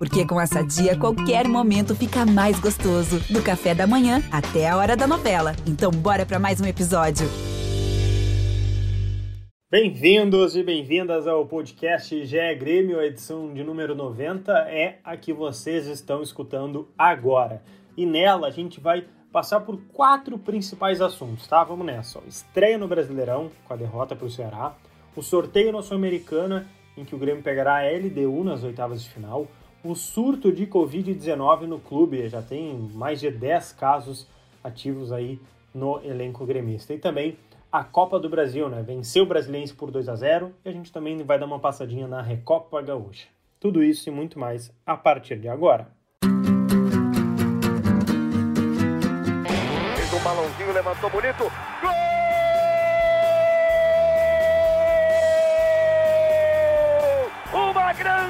Porque com essa dia, qualquer momento fica mais gostoso. Do café da manhã até a hora da novela. Então, bora para mais um episódio. Bem-vindos e bem-vindas ao podcast GE Grêmio, a edição de número 90 é a que vocês estão escutando agora. E nela a gente vai passar por quatro principais assuntos, tá? Vamos nessa. Estreia no Brasileirão, com a derrota para o Ceará. O sorteio na Sul-Americana, em que o Grêmio pegará a LDU nas oitavas de final. O surto de Covid-19 no clube, já tem mais de 10 casos ativos aí no elenco gremista. E também a Copa do Brasil, né? Venceu o Brasiliense por 2 a 0 e a gente também vai dar uma passadinha na Recopa Gaúcha. Tudo isso e muito mais a partir de agora. Fez um balãozinho, levantou bonito. Gol!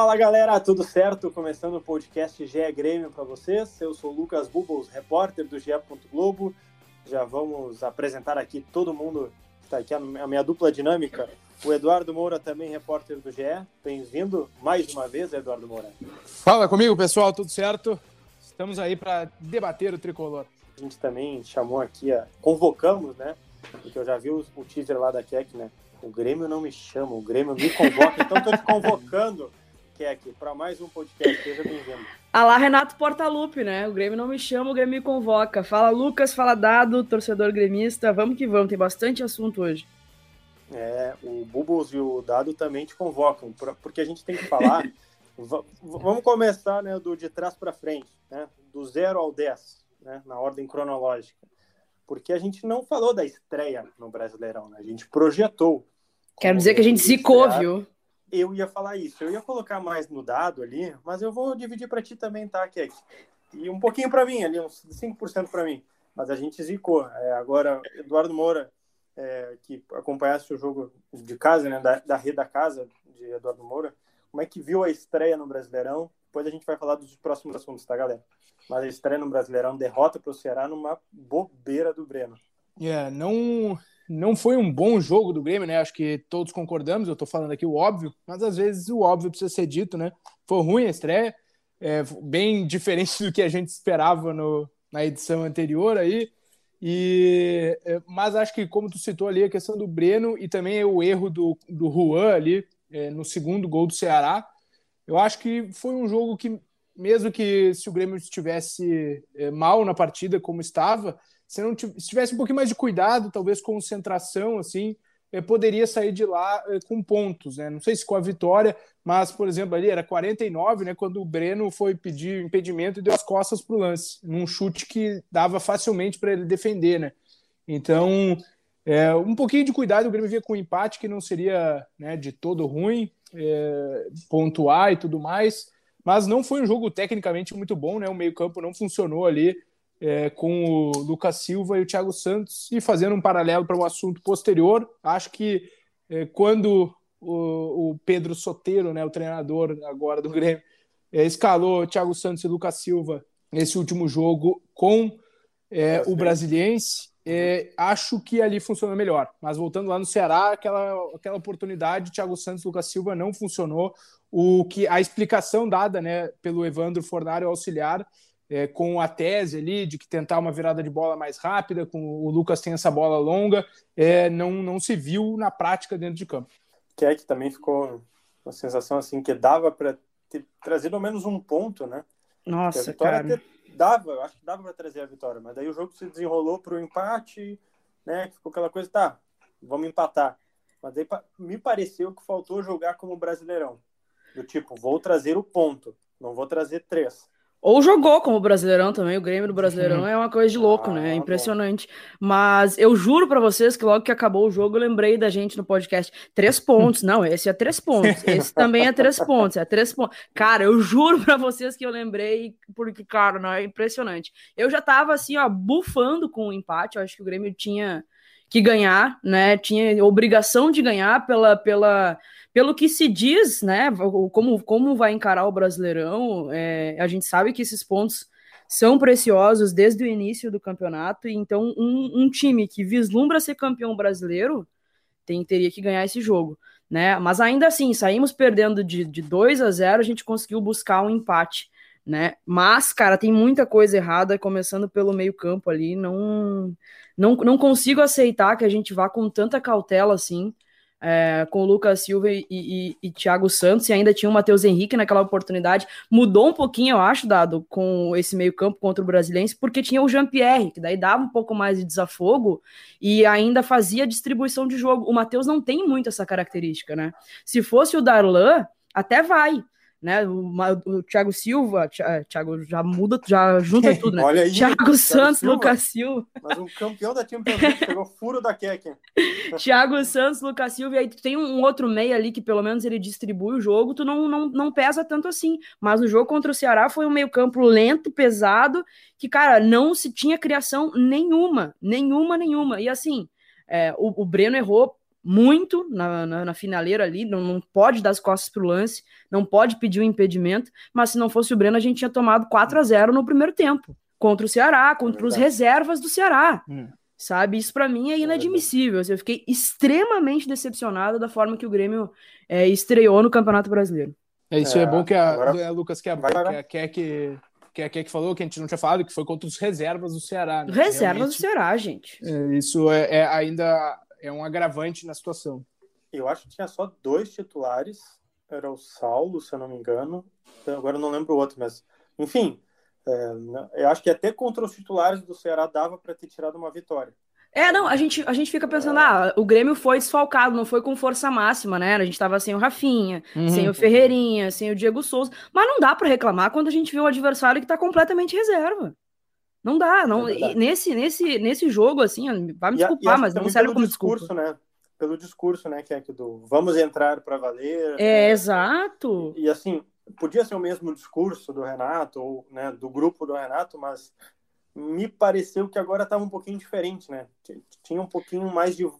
Fala galera, tudo certo? Começando o podcast GE Grêmio para vocês. Eu sou o Lucas Bubbles, repórter do GE. Globo. Já vamos apresentar aqui todo mundo que está aqui, a minha dupla dinâmica. O Eduardo Moura, também repórter do GE. Bem-vindo mais uma vez, Eduardo Moura. Fala comigo, pessoal, tudo certo? Estamos aí para debater o tricolor. A gente também chamou aqui, a... convocamos, né? Porque eu já vi o, teaser lá da Keck, né? O Grêmio não me chama, o Grêmio me convoca, então estou te convocando Keck para mais um podcast. Seja bem-vindo. Alá, Renato Portaluppi, né? O Grêmio não me chama, o Grêmio me convoca. Fala Lucas, fala Dado, torcedor gremista. Vamos que vamos, tem bastante assunto hoje. É, o Bubbles e o Dado também te convocam, porque a gente tem que falar. vamos começar né, do de trás para frente, né? Do 0 ao 10, né, na ordem cronológica. Porque a gente não falou da estreia no Brasileirão, né? A gente projetou. Quero dizer que a gente zicou, viu? Eu ia falar isso. Eu ia colocar mais no dado ali, mas eu vou dividir para ti também, tá, Kek? E um pouquinho para mim, ali, uns 5% para mim. Mas a gente zicou. É, agora, Eduardo Moura, é, que acompanhasse o jogo de casa, né, da, da rede da casa de Eduardo Moura, como é que viu a estreia no Brasileirão? Depois a gente vai falar dos próximos assuntos, tá, galera? Mas a estreia no Brasileirão, derrota para o Ceará numa bobeira do Breno. É, yeah, não não foi um bom jogo do Grêmio, né? Acho que todos concordamos. Eu tô falando aqui o óbvio, mas às vezes o óbvio precisa ser dito, né? Foi ruim a estreia, é, bem diferente do que a gente esperava no, na edição anterior aí. E, é, mas acho que, como tu citou ali, a questão do Breno e também o erro do, do Juan ali é, no segundo gol do Ceará, eu acho que foi um jogo que, mesmo que se o Grêmio estivesse é, mal na partida como estava, se não se tivesse um pouquinho mais de cuidado, talvez concentração, assim, eh, poderia sair de lá eh, com pontos, né? Não sei se com a vitória, mas, por exemplo, ali era 49, né? Quando o Breno foi pedir impedimento e deu as costas para o lance, num chute que dava facilmente para ele defender, né? Então, é, um pouquinho de cuidado, o Grêmio via com empate que não seria né, de todo ruim, é, pontuar e tudo mais, mas não foi um jogo tecnicamente muito bom, né? O meio-campo não funcionou ali é, com o Lucas Silva e o Thiago Santos. E fazendo um paralelo para um assunto posterior, acho que é, quando o, o, Pedro Soteiro, né, o treinador agora do Grêmio, é, escalou Thiago Santos e Lucas Silva nesse último jogo com é, o Brasiliense, é, acho que ali funcionou melhor. Mas voltando lá no Ceará, aquela, aquela oportunidade, Thiago Santos e Lucas Silva não funcionou. O que a explicação dada né, pelo Evandro Fornário auxiliar é, com a tese ali de que tentar uma virada de bola mais rápida, com o Lucas tem essa bola longa, é, não, não se viu na prática dentro de campo. Que é que também ficou uma sensação assim que dava para ter trazido ao menos um ponto, né? Nossa, cara. Ter, dava, acho que dava para trazer a vitória, mas daí o jogo se desenrolou para o empate, né? Ficou aquela coisa, tá, vamos empatar. Mas daí me pareceu que faltou jogar como brasileirão. Do tipo, vou trazer o ponto, não vou trazer três Ou jogou como Brasileirão também. O Grêmio do Brasileirão é uma coisa de louco, Ah, né? É bom. impressionante. Mas eu juro pra vocês que logo que acabou o jogo, eu lembrei da gente no podcast. Três pontos. Não, esse é três pontos. Esse também é três pontos. É três pontos. Cara, eu juro pra vocês que eu lembrei, porque, cara, não, é impressionante. Eu já tava assim, ó, bufando com o empate. Eu acho que o Grêmio tinha que ganhar, né? Tinha obrigação de ganhar pela, pela, pelo que se diz, né? Como, como vai encarar o Brasileirão. É, a gente sabe que esses pontos são preciosos desde o início do campeonato. Então, um, um time que vislumbra ser campeão brasileiro tem, teria que ganhar esse jogo. Né? Mas ainda assim, saímos perdendo de, de 2 a 0, a gente conseguiu buscar um empate. Né? Mas, cara, tem muita coisa errada, começando pelo meio-campo ali. Não, não, não consigo aceitar que a gente vá com tanta cautela assim, é, com o Lucas Silva e, e, e Thiago Santos, e ainda tinha o Matheus Henrique naquela oportunidade. Mudou um pouquinho, eu acho, dado com esse meio-campo contra o Brasiliense, porque tinha o Jean-Pierre, que daí dava um pouco mais de desafogo e ainda fazia distribuição de jogo. O Matheus não tem muito essa característica, né? Se fosse o Darlan, até vai né? O, o Thiago Silva, Thiago já muda, já junta tudo, né? Olha aí, Thiago Santos, Silva, Lucas Silva. Mas um campeão da Champions League pegou furo da Keck. Thiago Santos, Lucas Silva, e aí tu tem um outro meio ali que pelo menos ele distribui o jogo, tu não, não, não pesa tanto assim. Mas o jogo contra o Ceará foi um meio-campo lento, pesado, que, cara, não se tinha criação nenhuma, nenhuma, nenhuma. E assim, é, o, o Breno errou muito na, na, na, finaleira ali, não, não pode dar as costas pro lance, não pode pedir o um impedimento, mas se não fosse o Breno, a gente tinha tomado 4 a 0 no primeiro tempo, contra o Ceará, contra é os reservas do Ceará. Hum. Sabe, isso para mim é inadmissível. Eu fiquei extremamente decepcionado da forma que o Grêmio é, estreou no Campeonato Brasileiro. É, isso é, é bom que a, agora... é, Lucas, que a, vai, vai. que, a, que, que a que falou, que a gente não tinha falado, que foi contra os reservas do Ceará. Né? Reservas Realmente, do Ceará, gente. É, isso é, é ainda é um agravante na situação. Eu acho que tinha só dois titulares, era o Saulo, se eu não me engano, agora eu não lembro o outro, mas enfim, é, eu acho que até contra os titulares do Ceará dava para ter tirado uma vitória. É, não, a gente, a gente fica pensando, é. ah, o Grêmio foi desfalcado, não foi com força máxima, né? A gente tava sem o Rafinha, uhum. sem o Ferreirinha, sem o Diego Souza, mas não dá para reclamar quando a gente vê o adversário que tá completamente reserva. Não dá, não. É nesse, nesse, nesse jogo, assim, vai me desculpar, mas não serve como discurso, desculpa. né? Pelo discurso, né? Que é que do vamos entrar para valer. É, né? exato. E, e, assim, podia ser o mesmo discurso do Renato, ou né, do grupo do Renato, mas me pareceu que agora estava um pouquinho diferente, né? Tinha um pouquinho mais de, uh,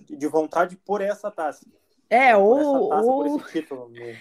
de vontade por essa taça. É, ou. Taça, ou... Título. Né?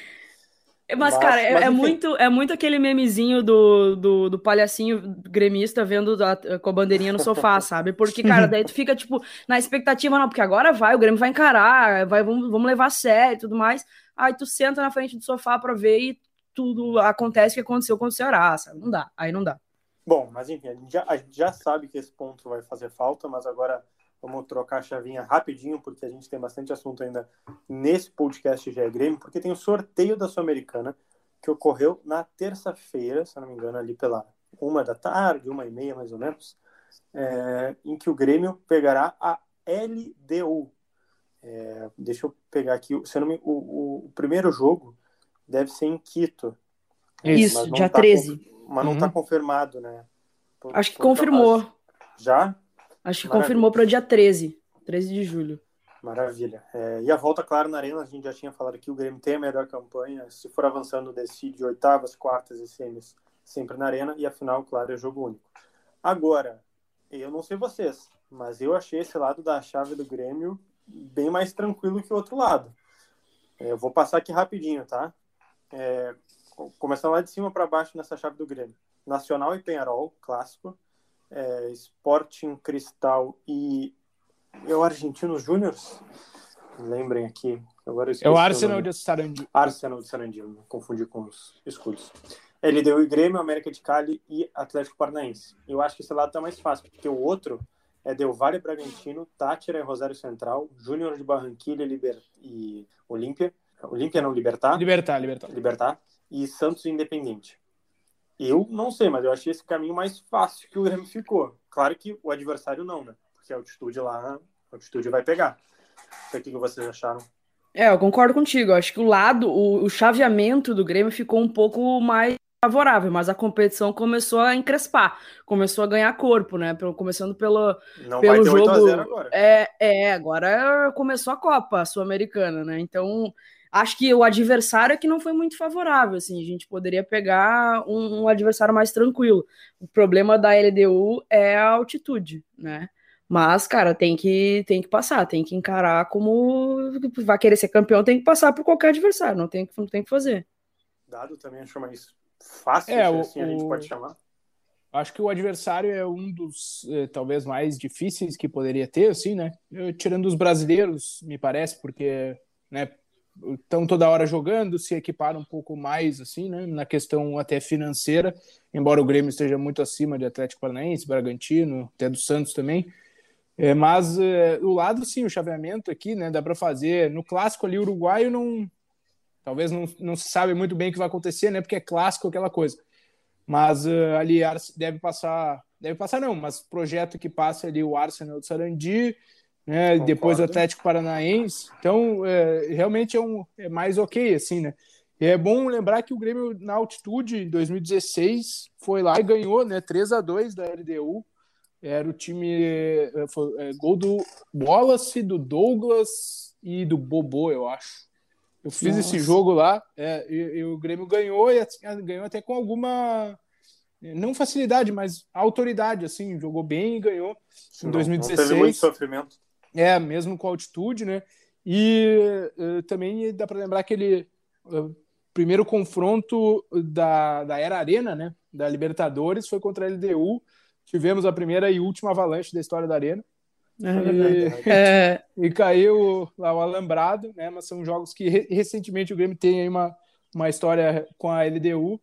Mas, mas, cara, é, mas, é, muito, é muito aquele memezinho do, do, do palhacinho gremista vendo a, com a bandeirinha no sofá, sabe? Porque, cara, daí tu fica, tipo, na expectativa, não, porque agora vai, o Grêmio vai encarar, vai, vamos, vamos levar a sério e tudo mais. Aí tu senta na frente do sofá pra ver e tudo acontece que aconteceu com o Ceará, sabe? Não dá, aí não dá. Bom, mas enfim, a gente, já, a gente já sabe que esse ponto vai fazer falta, mas agora vamos trocar a chavinha rapidinho, porque a gente tem bastante assunto ainda nesse podcast GE Grêmio, porque tem o sorteio da Sul-Americana, que ocorreu na terça-feira, se não me engano, ali pela uma da tarde, uma e meia mais ou menos, é, em que o Grêmio pegará a LDU. É, deixa eu pegar aqui, se não me, o, o, o primeiro jogo deve ser em Quito. Isso, dia tá 13. Mas não está uhum. confirmado, né? Por, Acho que confirmou. Já? Acho que Maravilha. confirmou para o dia 13, 13 de julho. Maravilha. É, e a volta, claro, na Arena, a gente já tinha falado que o Grêmio tem a melhor campanha. Se for avançando, decide oitavas, quartas e semis, sempre na Arena. E a final, claro, é jogo único. Agora, eu não sei vocês, mas eu achei esse lado da chave do Grêmio bem mais tranquilo que o outro lado. É, eu vou passar aqui rapidinho, tá? É, começando lá de cima para baixo nessa chave do Grêmio. Nacional e Penharol, clássico é, Sporting Cristal e é o Argentino Júnior. Lembrem aqui. Agora é o Arsenal de Sarandi. Arsenal de Sarandi, confundi com os escudos. Ele deu o Grêmio, América de Cali e Atlético Paranaense. Eu acho que esse lado tá mais fácil, porque o outro é Del Valle Bragantino, Tátira e Rosário Central, Júnior de Barranquilha Liber... e Olímpia. Olímpia não, Libertar. Libertar, Libertar. Libertar. E Santos Independente. Eu não sei, mas eu achei esse caminho mais fácil que o Grêmio ficou. Claro que o adversário não, né? Porque a altitude lá, a altitude vai pegar. O que vocês acharam? É, eu concordo contigo. Eu acho que o lado, o, o chaveamento do Grêmio ficou um pouco mais favorável, mas a competição começou a encrespar, começou a ganhar corpo, né? Começando pelo, Não pelo vai ter 8 a jogo. 0 agora. É, é, agora começou a Copa Sul-Americana, né? Então, acho que o adversário é que não foi muito favorável, assim, a gente poderia pegar um, um adversário mais tranquilo. O problema da LDU é a altitude, né? Mas, cara, tem que, tem que passar, tem que encarar como vai querer ser campeão, tem que passar por qualquer adversário, não tem, não tem que fazer. Dado também achou mais fácil, É, o- assim a gente o- pode chamar. Acho que o adversário é um dos eh, talvez mais difíceis que poderia ter, assim, né? Eu, tirando os brasileiros, me parece, porque né, estão toda hora jogando, se equiparam um pouco mais, assim, né? Na questão até financeira, embora o Grêmio esteja muito acima de Atlético Paranaense, Bragantino, até do Santos também. É, mas eh, o lado, sim, o chaveamento aqui, né? Dá para fazer. No clássico ali, o uruguaio não. Talvez não, não se sabe muito bem o que vai acontecer, né? Porque é clássico aquela coisa. Mas uh, ali deve passar, deve passar não, mas projeto que passe ali o Arsenal do Sarandi, né? Depois o Atlético Paranaense. Então, é, realmente é, um, é mais ok, assim, né? E é bom lembrar que o Grêmio na altitude em 2016 foi lá e ganhou, né? 3 a 2 da LDU. Era o time é, foi, é, gol do Wallace, do Douglas e do Bobô, eu acho. Eu fiz Nossa. esse jogo lá é, e, e o Grêmio ganhou e ganhou até com alguma não facilidade, mas autoridade assim, jogou bem e ganhou em Não- 2016. Não teve muito sofrimento. É, mesmo com altitude, né? E eh, também dá para lembrar aquele eh, primeiro confronto da, da Era Arena, né? Da Libertadores, foi contra a LDU. Tivemos a primeira e última avalanche da história da Arena. E, É, e caiu lá o alambrado, né? Mas são jogos que re- recentemente o Grêmio tem aí uma, uma história com a LDU.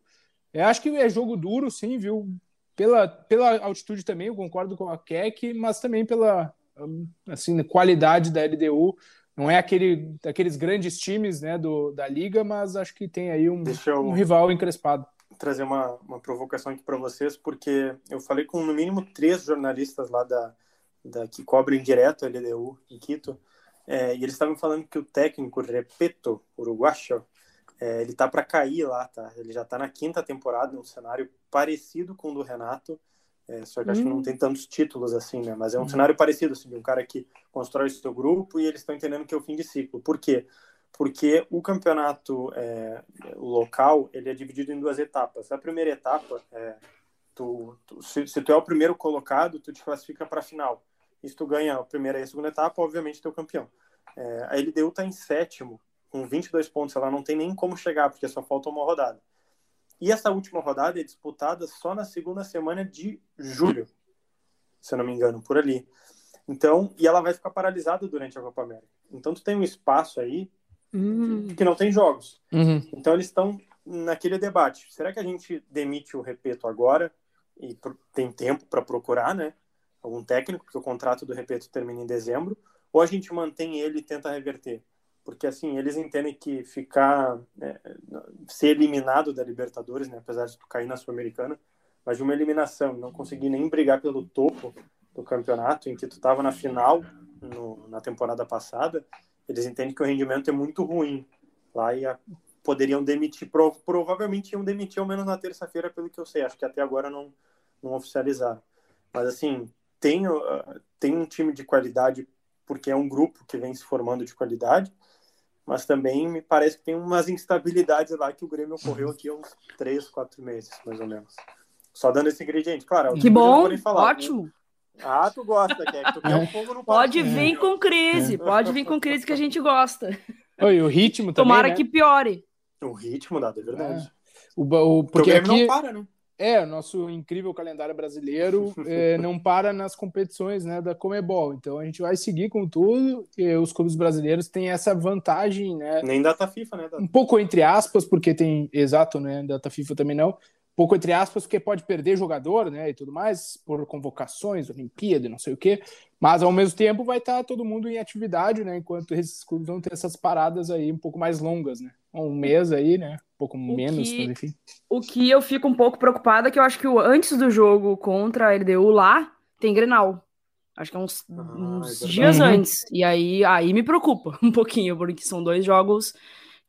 Eu acho que é jogo duro, sim, viu? Pela, pela altitude também, eu concordo com a Keck, mas também pela assim, qualidade da LDU. Não é aquele daqueles grandes times né, do, da liga, mas acho que tem aí um, eu- um rival encrespado. trazer uma, uma provocação aqui para vocês, porque eu falei com no mínimo três jornalistas lá da, da que cobrem direto a LDU em Quito, é, e eles estavam falando que o técnico Repeto, uruguacho, é, ele tá para cair lá, tá? Ele já tá na quinta temporada, num cenário parecido com o do Renato, é, só que acho que não tem tantos títulos assim, né? Mas é um cenário parecido, assim, de um cara que constrói o seu grupo e eles estão entendendo que é o fim de ciclo. Por quê? Porque o campeonato é, local ele é dividido em duas etapas. A primeira etapa é tu, tu- se, se tu é o primeiro colocado, tu te classifica para a final. E se tu ganha a primeira e a segunda etapa, obviamente tu é o campeão. É, a LDU está em sétimo, com 22 pontos. Ela não tem nem como chegar, porque só falta uma rodada. E essa última rodada é disputada só na segunda semana de julho, se eu não me engano, por ali. Então, e ela vai ficar paralisada durante a Copa América. Então, tu tem um espaço aí hum, que não tem jogos. Uhum. Então eles estão naquele debate. Será que a gente demite o Repeto agora e tem tempo para procurar, né? Algum técnico, porque o contrato do Repeto termina em dezembro, ou a gente mantém ele e tenta reverter? Porque assim, eles entendem que ficar né, ser eliminado da Libertadores, né, apesar de tu cair na Sul-Americana, mas de uma eliminação, não conseguir nem brigar pelo topo do campeonato, em que tu estava na final no- na temporada passada, eles entendem que o rendimento é muito ruim lá e a- poderiam demitir, prov- provavelmente iam demitir ao menos na terça-feira, pelo que eu sei, acho que até agora não, não oficializaram. Mas assim, tem, uh, tem um time de qualidade, porque é um grupo que vem se formando de qualidade, mas também me parece que tem umas instabilidades lá que o Grêmio ocorreu aqui há uns três, quatro meses, mais ou menos. Só dando esse ingrediente. Claro, a que bom, falar, né? ótimo. Ah, tu gosta, Keck. Tu quer um fogo no Pode parquinho. vir com crise, pode vir com crise que a gente gosta. Oi, o ritmo também, Tomara né? que piore. O ritmo, dado, é verdade. O, ba- o- Porque porque o Grêmio aqui... não para, né? É, o nosso incrível calendário brasileiro é, não para nas competições né, da Comebol. Então a gente vai seguir com tudo. E os clubes brasileiros têm essa vantagem, né? Nem data FIFA, né? Dado? Um pouco entre aspas, porque tem. Exato, né? Data FIFA também não. Um pouco entre aspas, porque pode perder jogador, né? E tudo mais, por convocações, Olimpíada, e não sei o quê. Mas ao mesmo tempo vai estar todo mundo em atividade, né? Enquanto esses clubes vão ter essas paradas aí um pouco mais longas, né? Um mês aí, né? Um pouco menos, que- mas enfim. O que eu fico um pouco preocupada é que eu acho que o- antes do jogo contra a LDU lá, tem Grenal. Acho que é uns, Ah, uns é dias Uhum. antes. E aí, aí me preocupa um pouquinho, porque são dois jogos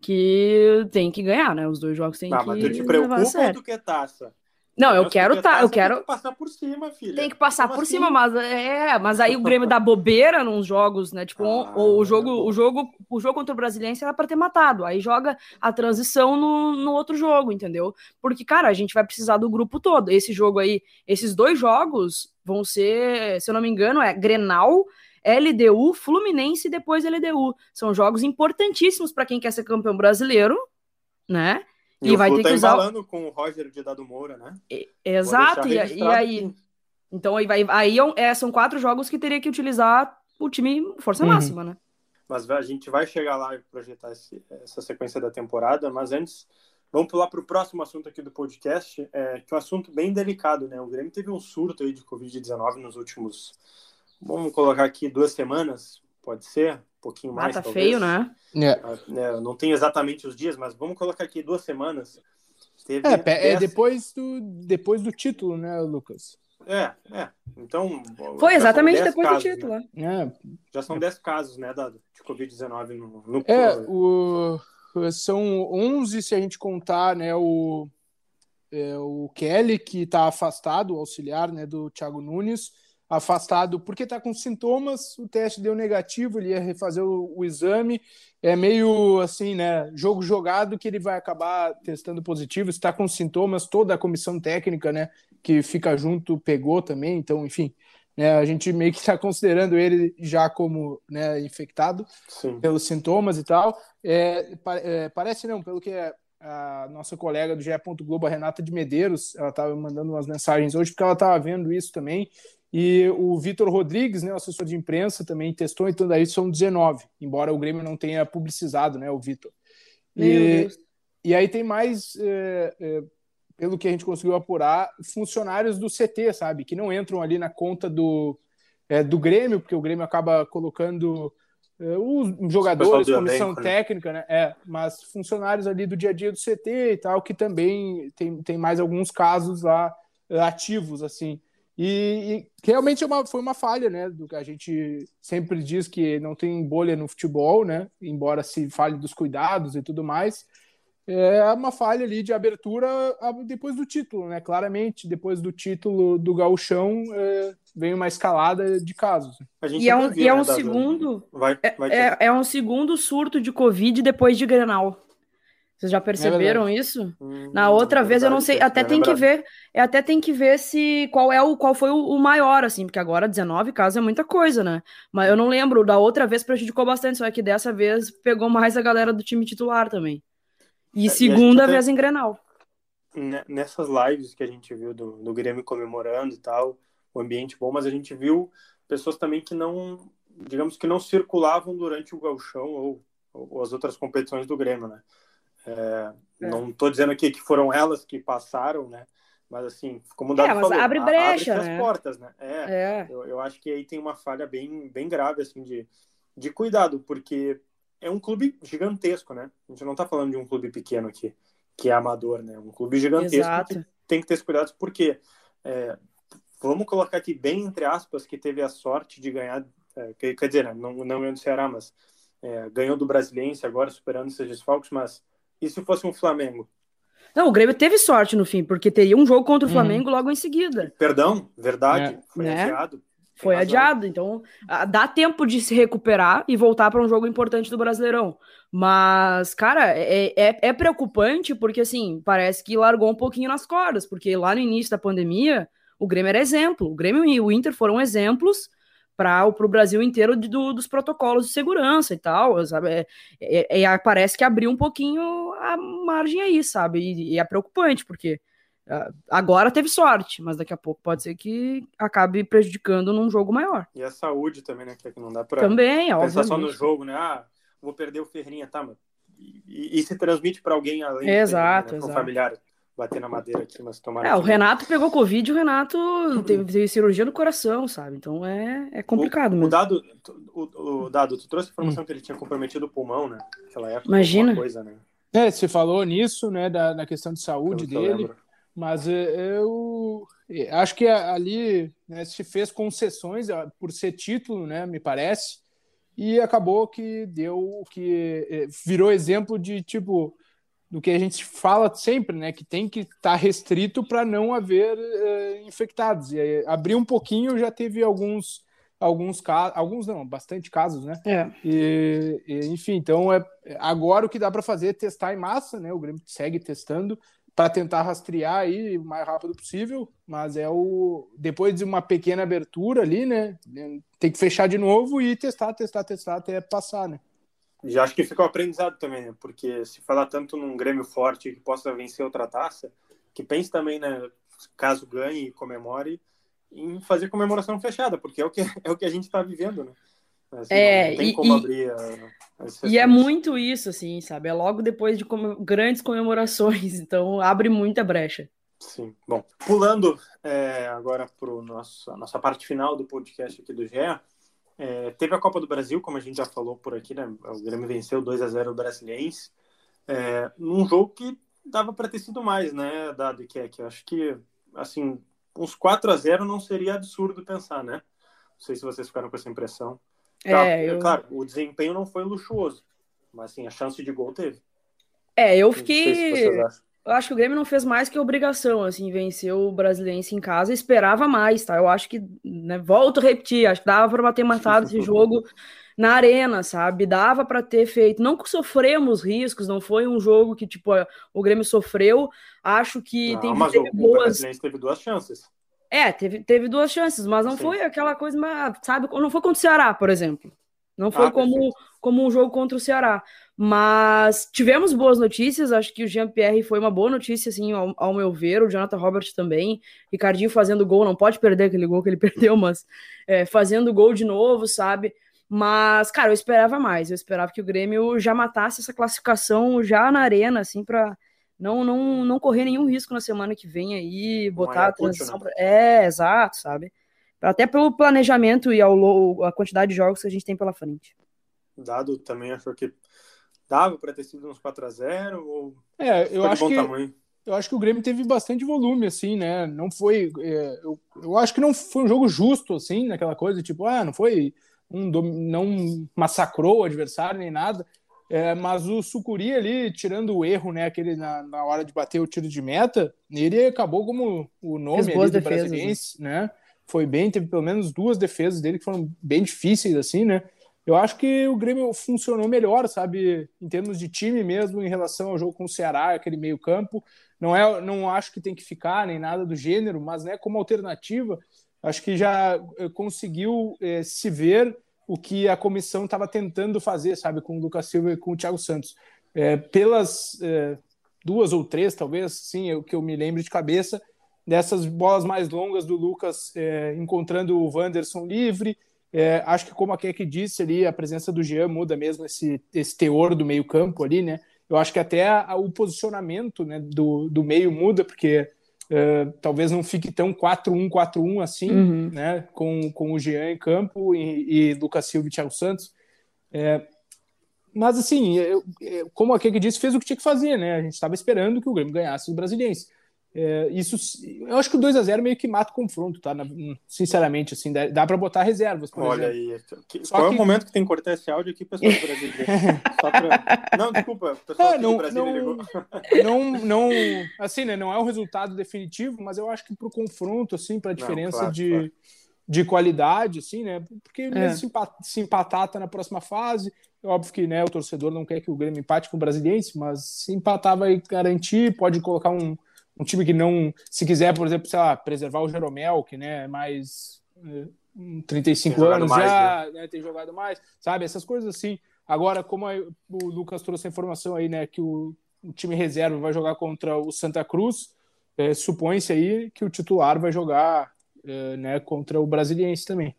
que tem que ganhar, né? Os dois jogos tem Tá, que mas tu te preocupa ou tu quer taça? Não, eu quero quer tá, eu Tem quero que passar por cima, filha. tem que passar Como por assim? cima, mas é, mas aí o Grêmio dá bobeira nos jogos, né? Tipo, Ah, o, o jogo, bom. o jogo, o jogo contra o Brasiliense era para ter matado. Aí joga a transição no, no outro jogo, entendeu? Porque, cara, a gente vai precisar do grupo todo. Esse jogo aí, esses dois jogos vão ser, se eu não me engano, é Grenal, LDU, Fluminense e depois LDU. São jogos importantíssimos para quem quer ser campeão brasileiro, né? E, E vai ter tá que usar- embalando com o Roger de Dado Moura, né? E- Exato, e, e aí, então aí vai, aí é, são quatro jogos que teria que utilizar o time força Uhum. máxima, né? Mas a gente vai chegar lá e projetar esse- essa sequência da temporada, mas antes, vamos pular para o próximo assunto aqui do podcast, é, que é um assunto bem delicado, né? O Grêmio teve um surto aí de Covid-19 nos últimos, vamos colocar aqui, duas semanas, pode ser? Um pouquinho Ah, mais, tá talvez. feio, né? É. Ah, né, não tenho exatamente os dias, mas vamos colocar aqui duas semanas. Teve É, é depois, do, depois do título, né, Lucas? É, é. Então. Foi exatamente 10 depois casos, do título. né? né? É, Já são 10 casos, né, Dado, de Covid-19 no, no É, o, são 11 se a gente contar, né, o, é, o Kelly, que está afastado, o auxiliar, né, do Thiago Nunes, afastado porque está com sintomas, o teste deu negativo, ele ia refazer o, o exame, é meio assim, né, jogo jogado que ele vai acabar testando positivo, está com sintomas, toda a comissão técnica, né, que fica junto pegou também, então, enfim, né, a gente meio que está considerando ele já como, né, infectado, Sim. pelos sintomas e tal. É, é, parece não, pelo que a nossa colega do GE. Globo, a Renata de Medeiros, ela estava mandando umas mensagens hoje, porque ela estava vendo isso também. E o Vitor Rodrigues, né, o assessor de imprensa, também testou, então daí são 19, embora o Grêmio não tenha publicizado, né, o Vitor. E, e aí tem mais, é, é, pelo que a gente conseguiu apurar, funcionários do CT, sabe? Que não entram ali na conta do, é, do Grêmio, porque o Grêmio acaba colocando é, os jogadores, do comissão elenco, né? técnica, né? É, mas funcionários ali do dia a dia do CT e tal, que também tem, tem mais alguns casos lá ativos, assim. E, e realmente é uma, foi uma falha, né? Do que a gente sempre diz que não tem bolha no futebol, né? Embora se fale dos cuidados e tudo mais. É uma falha ali de abertura depois do título, né? Claramente, depois do título do Gauchão, é, vem uma escalada de casos. A gente E é um, viu, e é né, um segundo. Vai, vai ter- É, é um segundo surto de Covid depois de Grenal. Vocês já perceberam verdade. isso? Hum, Na outra vez eu não sei, verdade, até bem tem que ver, eu até tem que ver se qual é o qual foi o, o maior assim, porque agora 19 casos é muita coisa, né? Mas eu não lembro, da outra vez prejudicou bastante, só que dessa vez pegou mais a galera do time titular também. E É, e segunda até- vez em Grenal. Ne- Nessas lives que a gente viu do, do Grêmio comemorando e tal, o ambiente bom, mas a gente viu pessoas também que não, digamos que não circulavam durante o gauchão ou, ou as outras competições do Grêmio, né? É, É. Não estou dizendo aqui que foram elas que passaram, né? Mas assim, como o Dado É, falou, abre a- brecha, abre-se né? as portas, né? É, É. eu, eu acho que aí tem uma falha bem, bem grave, assim, de, de cuidado, porque é um clube gigantesco, né? A gente não está falando de um clube pequeno aqui, que é amador, né? Um clube gigantesco Exato. que tem que ter esse cuidado, porque é, vamos colocar aqui bem entre aspas que teve a sorte de ganhar, é, quer, quer dizer, né? não, não ganhou do Ceará, mas é, ganhou do Brasiliense agora, superando esses desfalques, mas e se fosse um Flamengo? Não, o Grêmio teve sorte no fim, porque teria um jogo contra o Uhum. Flamengo logo em seguida. Perdão, verdade, É. foi Né? adiado. Foi razão. adiado, então ah, dá tempo de se recuperar e voltar para um jogo importante do Brasileirão. Mas, cara, é, é, é preocupante porque, assim, parece que largou um pouquinho nas cordas, porque lá no início da pandemia, o Grêmio era exemplo. O Grêmio e o Inter foram exemplos para o Brasil inteiro de- do- dos protocolos de segurança e tal, sabe? É, é- é- parece que abriu um pouquinho a margem aí, sabe? E, e é preocupante, porque ah, agora teve sorte, mas daqui a pouco pode ser que acabe prejudicando num jogo maior. E a saúde também, né? Que não dá pra Também, pensar só no jogo, né? Ah, vou perder o Ferrinha, tá, mas. E, e- e se transmite pra alguém além Exato, do Ferrinha, né? Exato. familiar bater na madeira aqui, mas tomara É, o Renato pegou Covid, o Renato teve, teve cirurgia no coração, sabe? Então é, é complicado o, o mesmo. dado, tu- o, o dado, tu trouxe a informação que ele tinha comprometido o pulmão, né? Naquela época. Imagina. alguma Coisa, né? É, você falou nisso, né, da, na questão de saúde Pelo que eu dele. lembro. Mas é, eu é, acho que ali né, se fez concessões ó, por ser título, né? Me parece. e acabou que deu que eh, virou exemplo de tipo do que a gente fala sempre, né? Que tem que estar tá restrito para não haver uh, infectados. E aí, abrir um pouquinho já teve alguns, alguns casos, alguns não, bastante casos, né? É. E, e, enfim, então é agora o que dá para fazer é testar em massa, né? O Grêmio segue testando para tentar rastrear aí o mais rápido possível, mas é o depois de uma pequena abertura ali, né? Tem que fechar de novo e testar, testar, testar até passar, né? Já acho que ficou aprendizado também, né? Porque se falar tanto num Grêmio forte que possa vencer outra taça, que pense também, né? Caso ganhe e comemore, em fazer comemoração fechada, porque é o que, é o que a gente está vivendo, né? Assim, é, não tem e, como e, abrir a, E é muito isso, assim, sabe? É logo depois de come, grandes comemorações, então abre muita brecha. Sim. Bom, pulando é, agora para a nossa parte final do podcast aqui do GE, é, teve a Copa do Brasil, como a gente já falou por aqui, né? O Grêmio venceu 2 a 0 o Brasiliense, é, num jogo que dava para ter sido mais, né, dado que é que eu acho que assim, uns 4 a 0 não seria absurdo pensar, né? Não sei se vocês ficaram com essa impressão. É, claro, é eu... claro o desempenho não foi luxuoso, mas assim, a chance de gol teve. É, eu fiquei eu acho que o Grêmio não fez mais que obrigação, assim, venceu o Brasiliense em casa, esperava mais, tá? Eu acho que, né, volto a repetir, acho que dava para bater matado esse jogo na arena, sabe? Dava para ter feito. Não que sofremos riscos, não foi um jogo que, tipo, o Grêmio sofreu. Acho que não, tem mas teve o, boas... o Brasiliense teve duas chances. É, teve, teve duas chances, mas não Sim. foi aquela coisa, sabe? Não foi contra o Ceará, por exemplo. Não foi ah, como, como um jogo contra o Ceará. Mas tivemos boas notícias. Acho que o Jean-Pierre foi uma boa notícia, assim, ao, ao, meu ver. O Jonathan Roberts também. Ricardinho fazendo gol. Não pode perder aquele gol que ele perdeu, mas é, fazendo gol de novo, sabe? Mas, cara, eu esperava mais. Eu esperava que o Grêmio já matasse essa classificação já na arena, assim, para não, não, não correr nenhum risco na semana que vem aí, botar a transição. Né? Pra... É, exato, sabe? até pelo planejamento e ao, a quantidade de jogos que a gente tem pela frente. Dado também achou que dava para ter sido uns 4 a 0 ou É, eu acho que tamanho? eu acho que o Grêmio teve bastante volume assim, né? Não foi é, eu, eu acho que não foi um jogo justo assim, naquela coisa tipo, ah, não foi um não massacrou o adversário nem nada. É, mas o Sucuri ali, tirando o erro, né, aquele na, na hora de bater o tiro de meta, ele acabou como o nome ali do defesas, né? brasiliense, né? né? foi bem, teve pelo menos duas defesas dele que foram bem difíceis, assim, né? Eu acho que o Grêmio funcionou melhor, sabe, em termos de time mesmo, em relação ao jogo com o Ceará, aquele meio-campo. Não é, não acho que tem que ficar nem nada do gênero, mas né, como alternativa, acho que já eh, conseguiu é, se ver o que a comissão estava tentando fazer, sabe, com o Lucas Silva e com o Thiago Santos. É, pelas é, duas ou três, talvez, sim, o que eu me lembro de cabeça, dessas bolas mais longas do Lucas é, encontrando o Wanderson livre. É, acho que, como a Keck disse ali, a presença do Jean muda mesmo esse, esse teor do meio-campo ali, né? Eu acho que até a, o posicionamento né, do, do meio muda, porque é, talvez não fique tão 4-1-4-1 assim, uhum. né? Com, com o Jean em campo e, e Lucas Silva e Thiago Santos. É, mas assim, eu, como a Keck disse, fez o que tinha que fazer, né? A gente estava esperando que o Grêmio ganhasse o Brasiliense. É, isso, eu acho que o 2 a 0 meio que mata o confronto, tá? sinceramente, assim, dá, dá para botar reservas. Olha exemplo. aí, que, qual que... é o momento que tem que cortar esse áudio aqui, pessoal do Brasil? pra... Não, desculpa, pessoal é, não, do Brasil não, não, não, assim, né? Não é o resultado definitivo, mas eu acho que para o confronto, assim, para a diferença claro, de, claro. de qualidade, assim, né? Porque é. mesmo se empatar tá na próxima fase, é óbvio que né, o torcedor não quer que o Grêmio empate com o Brasiliense, mas se empatar vai garantir, pode colocar um um time que não, se quiser, por exemplo, sei lá, preservar o Jeromel, que né, é mais é, 35 tem anos já, né? né, tem jogado mais, sabe? Essas coisas assim. Agora, como o Lucas trouxe a informação aí, né, que o, o time reserva vai jogar contra o Santa Cruz, é, supõe-se aí que o titular vai jogar é, né, contra o Brasiliense também.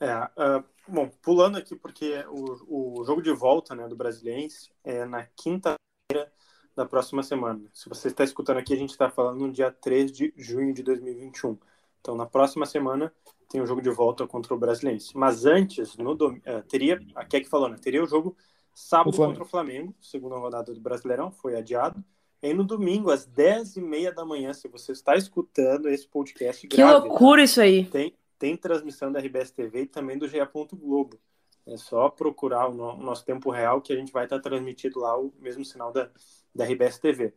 É, uh, bom, pulando aqui, porque o, o jogo de volta né, do Brasiliense é na quinta-feira, da próxima semana. Se você está escutando aqui, a gente está falando no dia 3 de junho de 2021. Então, na próxima semana, tem o um jogo de volta contra o Brasiliense. Mas antes, no dom... uh, teria, a Keck falou, né? Teria o jogo sábado o contra o Flamengo, segunda rodada do Brasileirão, foi adiado. E no domingo, às 10h30 da manhã, se você está escutando esse podcast Que grave, loucura isso aí! Tem, tem transmissão da RBS TV e também do GE. Globo. É só procurar o, no, o nosso tempo real que a gente vai estar transmitido lá o mesmo sinal da, da RBS TV.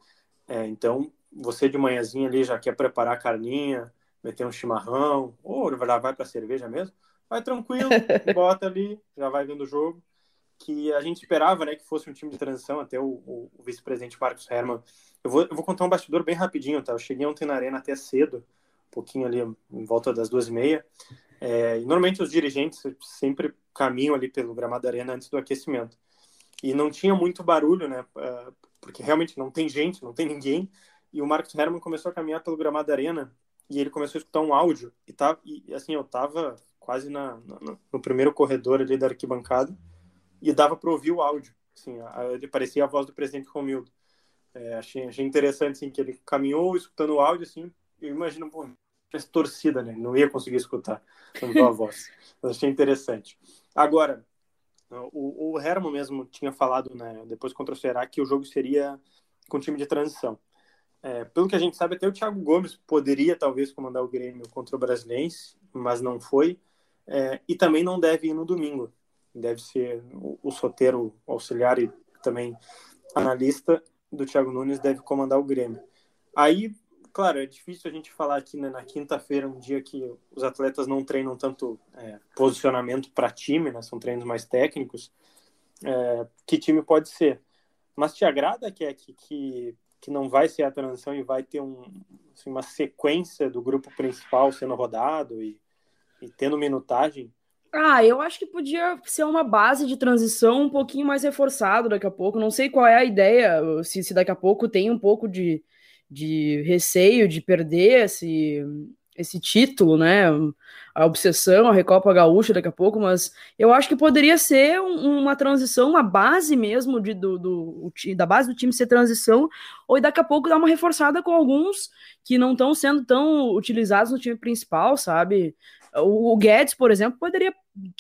É, então, você de manhãzinha ali já quer preparar a carninha, meter um chimarrão, ou vai, vai para cerveja mesmo, vai tranquilo, bota ali, já vai vendo o jogo. Que a gente esperava né, que fosse um time de transição, até o, o, o vice-presidente Marcos Herman. Eu vou, eu vou contar um bastidor bem rapidinho, tá? Eu cheguei ontem na arena até cedo, um pouquinho ali, em volta das duas e meia. É, e normalmente os dirigentes sempre caminham ali pelo gramado da arena antes do aquecimento. E não tinha muito barulho, né? É, porque realmente não tem gente, não tem ninguém. E o Marcos Herman começou a caminhar pelo gramado da arena e ele começou a escutar um áudio. E, tá, e assim, eu tava quase na, na, no primeiro corredor ali da arquibancada e dava para ouvir o áudio. Assim, ele parecia a voz do presidente Romildo. É, achei, achei interessante assim, que ele caminhou escutando o áudio, assim, eu imagino, pô, essa torcida, né? Não ia conseguir escutar a voz. Mas achei interessante. Agora, o, o Hermo mesmo tinha falado, né, depois contra o Ceará, que o jogo seria com time de transição. É, pelo que a gente sabe, até o Thiago Gomes poderia talvez comandar o Grêmio contra o Brasilense, mas não foi. É, e também não deve ir no domingo. Deve ser o, o soteiro auxiliar e também analista do Thiago Nunes deve comandar o Grêmio. Aí, claro, é difícil a gente falar aqui né, na quinta-feira, um dia que os atletas não treinam tanto é, posicionamento para time, né, são treinos mais técnicos, é, que time pode ser. Mas te agrada que, que, que, que não vai ser a transição e vai ter um, assim, uma sequência do grupo principal sendo rodado e e tendo minutagem. Ah, eu acho que podia ser uma base de transição um pouquinho mais reforçado daqui a pouco. Não sei qual é a ideia, se, se daqui a pouco tem um pouco de, de receio de perder esse, esse título, né? A obsessão, a Recopa Gaúcha daqui a pouco, mas eu acho que poderia ser um, uma transição, uma base mesmo de, do, do, da base do time ser transição, ou daqui a pouco dar uma reforçada com alguns que não estão sendo tão utilizados no time principal, sabe? O, Guedes, por exemplo, poderia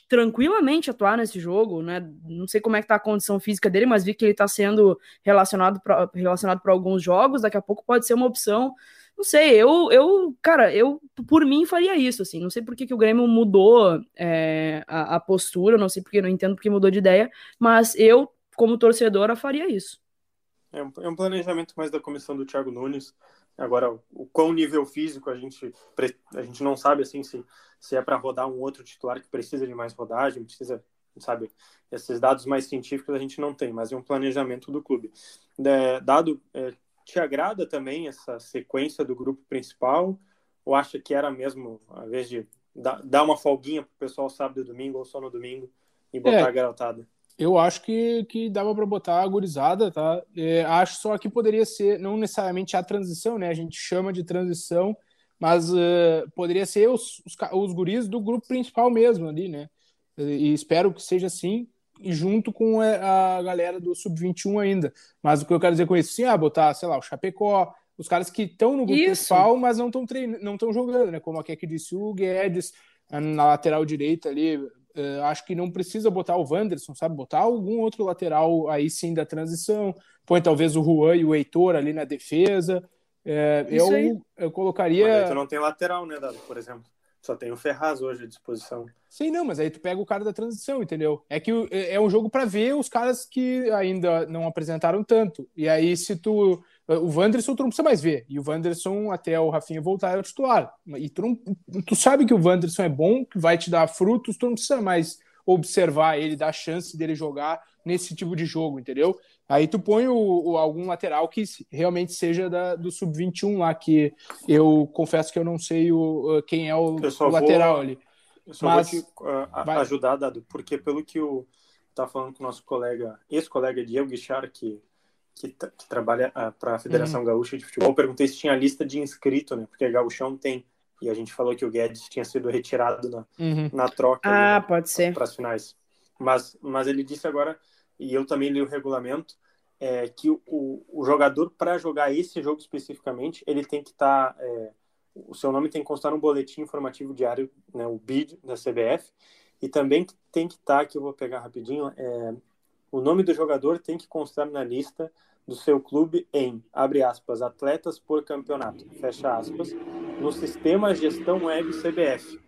tranquilamente atuar nesse jogo, né? Não sei como é que tá a condição física dele, mas vi que ele está sendo relacionado para relacionado para alguns jogos, daqui a pouco pode ser uma opção. Não sei, eu, eu, cara, eu por mim faria isso, assim. Não sei por que, que o Grêmio mudou é, a, a, postura, não sei porque, não entendo porque mudou de ideia, mas eu, como torcedora, faria isso. É um, é um planejamento mais da comissão do Thiago Nunes. Agora, o qual nível físico a gente, a gente não sabe assim se, se é para rodar um outro titular que precisa de mais rodagem, precisa, sabe, esses dados mais científicos a gente não tem, mas é um planejamento do clube. É, dado, é, te agrada também essa sequência do grupo principal? Ou acha que era mesmo, ao invés de dar, dar uma folguinha para o pessoal sábado e domingo, ou só no domingo, e botar é. a garotada? Eu acho que, que dava para botar a gurizada, tá? É, acho só que poderia ser, não necessariamente a transição, né? A gente chama de transição, mas uh, poderia ser os, os, os guris do grupo principal mesmo ali, né? E espero que seja assim, junto com a galera do Sub-21 ainda. Mas o que eu quero dizer com isso, sim, ah, botar, sei lá, o Chapecó, os caras que estão no grupo isso. principal, mas não estão treinando, não estão jogando, né? Como aqui que disse o Guedes, na lateral direita ali, Uh, acho que não precisa botar o Wanderson, sabe? Botar algum outro lateral aí sim da transição. Põe talvez o Juan e o Heitor ali na defesa. É, eu, eu colocaria. Mas tu não tem lateral, né, Dado? Por exemplo. Só tem o Ferraz hoje à disposição. Sim, não, mas aí tu pega o cara da transição, entendeu? É que é, é um jogo para ver os caras que ainda não apresentaram tanto. E aí, se tu o Wanderson tu não precisa mais ver. E o Wanderson, até o Rafinha voltar, é o titular. E tu, não, tu sabe que o Wanderson é bom, que vai te dar frutos, tu não precisa mais observar ele, dar chance dele jogar nesse tipo de jogo, entendeu? Aí tu põe o, o algum lateral que realmente seja da, do sub-21 lá, que eu confesso que eu não sei o, quem é o, o lateral vou, ali. Eu só Mas, vou te uh, ajudar, Dado, porque pelo que o tá falando com o nosso colega, ex-colega Diego Guichar, que que, que trabalha ah, para a Federação uhum. Gaúcha de Futebol, perguntei se tinha lista de inscrito, né? Porque Gaúchão tem. E a gente falou que o Guedes tinha sido retirado na, uhum. na troca. Ah, né, pode ser. Para as finais. Mas, mas ele disse agora, e eu também li o regulamento, é, que o, o jogador, para jogar esse jogo especificamente, ele tem que estar. Tá, é, o seu nome tem que constar no boletim informativo diário, né, o BID da CBF, e também tem que estar, tá, que eu vou pegar rapidinho, é, o nome do jogador tem que constar na lista do seu clube em, abre aspas, atletas por campeonato, fecha aspas, no sistema gestão web CBF.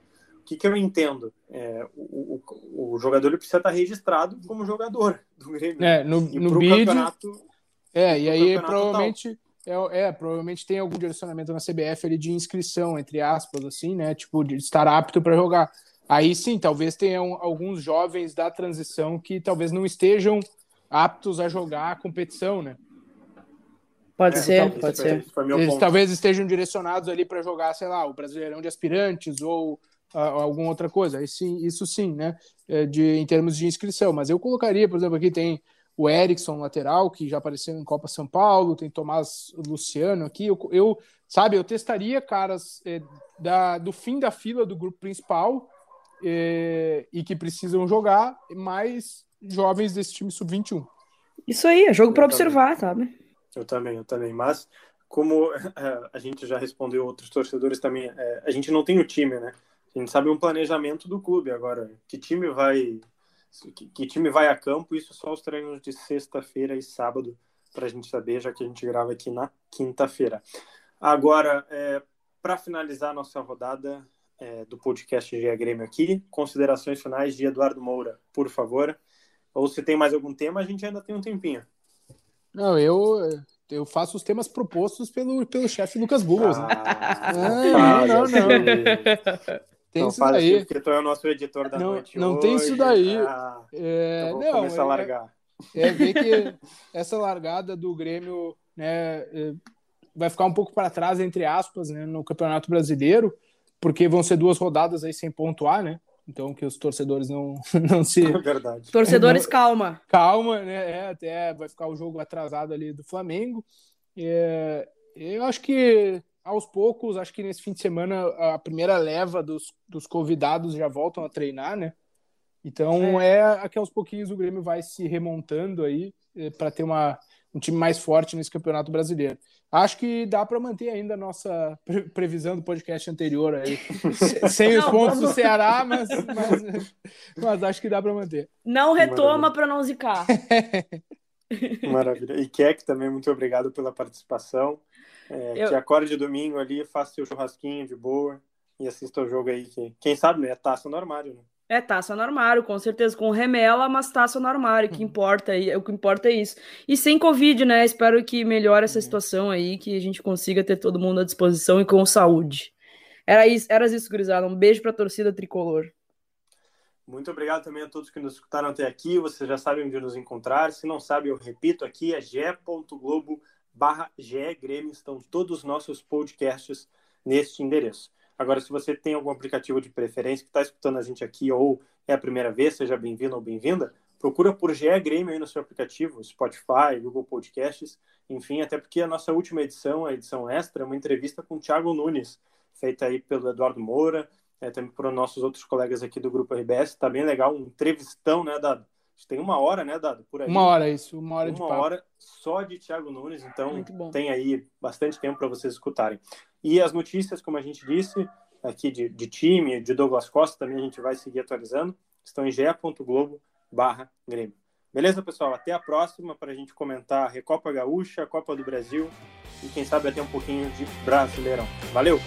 que, que eu entendo? É, o, o, o, jogador precisa estar registrado como jogador do Grêmio. É, no, no BID, campeonato. É, e aí provavelmente. É, é, provavelmente tem algum direcionamento na CBF ali de inscrição, entre aspas, assim, né? Tipo, de estar apto para jogar. Aí sim, talvez tenham alguns jovens da transição que talvez não estejam aptos a jogar a competição, né? Pode é, ser, então, pode ser. Eles talvez estejam direcionados ali para jogar, sei lá, o Brasileirão de Aspirantes ou uh, alguma outra coisa. Isso, isso sim, né? É, de, em termos de inscrição. Mas eu colocaria, por exemplo, aqui tem o Erickson, lateral, que já apareceu em Copa São Paulo, tem Tomás Luciano aqui. Eu, eu sabe, eu testaria caras é, da, do fim da fila do grupo principal é, e que precisam jogar, mais jovens desse time sub-21. Isso aí, é jogo para observar, sabe? Eu também, eu também. Mas, como é, a gente já respondeu outros torcedores também, é, a gente não tem o time, né? A gente sabe um planejamento do clube agora. Que time vai que, que time vai a campo, isso só os treinos de sexta-feira e sábado, para a gente saber, já que a gente grava aqui na quinta-feira. Agora, é, para finalizar a nossa rodada é, do podcast GE Grêmio aqui, considerações finais de Eduardo Moura, por favor. Ou se tem mais algum tema, a gente ainda tem um tempinho. Não, eu, eu faço os temas propostos pelo, pelo chefe Lucas Burros. Né? Ah, ah, não, não, não. Tem não isso daí. Assim, porque tu é o nosso editor da não, noite. Não hoje. tem isso daí. Ah, é, então não, começar é, a largar. É, é ver que essa largada do Grêmio né, é, vai ficar um pouco para trás, entre aspas, né, no Campeonato Brasileiro, porque vão ser duas rodadas aí sem pontuar, né? Então que os torcedores não, não se. É verdade. Torcedores, não, calma. Calma, né? É, até vai ficar o jogo atrasado ali do Flamengo. É, eu acho que aos poucos, acho que nesse fim de semana a primeira leva dos, dos convidados já voltam a treinar, né? Então é, é que aos pouquinhos o Grêmio vai se remontando aí é, para ter uma, um time mais forte nesse Campeonato Brasileiro. Acho que dá para manter ainda a nossa previsão do podcast anterior aí, sem os pontos vamos... do Ceará, mas, mas, mas, acho que dá para manter. Não retoma para não zicar. Maravilha. E Keck também, muito obrigado pela participação. É, eu... Que acorde domingo ali, faça seu churrasquinho de boa e assista o jogo aí. Que, quem sabe, né? É taça no armário, né? É taça no armário, com certeza, com remela, mas taça no armário, que uhum. importa, o que importa é isso. E sem Covid, né? Espero que melhore essa uhum. situação aí, que a gente consiga ter todo mundo à disposição e com saúde. Era isso, era isso, gurizada. Um beijo pra torcida tricolor. Muito obrigado também a todos que nos escutaram até aqui. Vocês já sabem onde nos encontrar. Se não sabe, eu repito aqui, é ge.globo.com barra estão todos os nossos podcasts neste endereço. Agora, se você tem algum aplicativo de preferência que está escutando a gente aqui ou é a primeira vez, seja bem-vindo ou bem-vinda, procura por GE Grêmio aí no seu aplicativo, Spotify, Google Podcasts, enfim, até porque a nossa última edição, a edição extra, é uma entrevista com o Thiago Nunes, feita aí pelo Eduardo Moura, é, também por nossos outros colegas aqui do Grupo RBS, está bem legal, um entrevistão, né, da tem uma hora, né, Dado? Por aí. Uma hora, isso. Uma hora uma de Uma hora só de Thiago Nunes, então tem aí bastante tempo para vocês escutarem. E as notícias, como a gente disse, aqui de, de time, de Douglas Costa, também a gente vai seguir atualizando, estão em ge.globo barra Grêmio. Beleza, pessoal? Até a próxima para a gente comentar Recopa Gaúcha, Copa do Brasil e quem sabe até um pouquinho de Brasileirão. Valeu!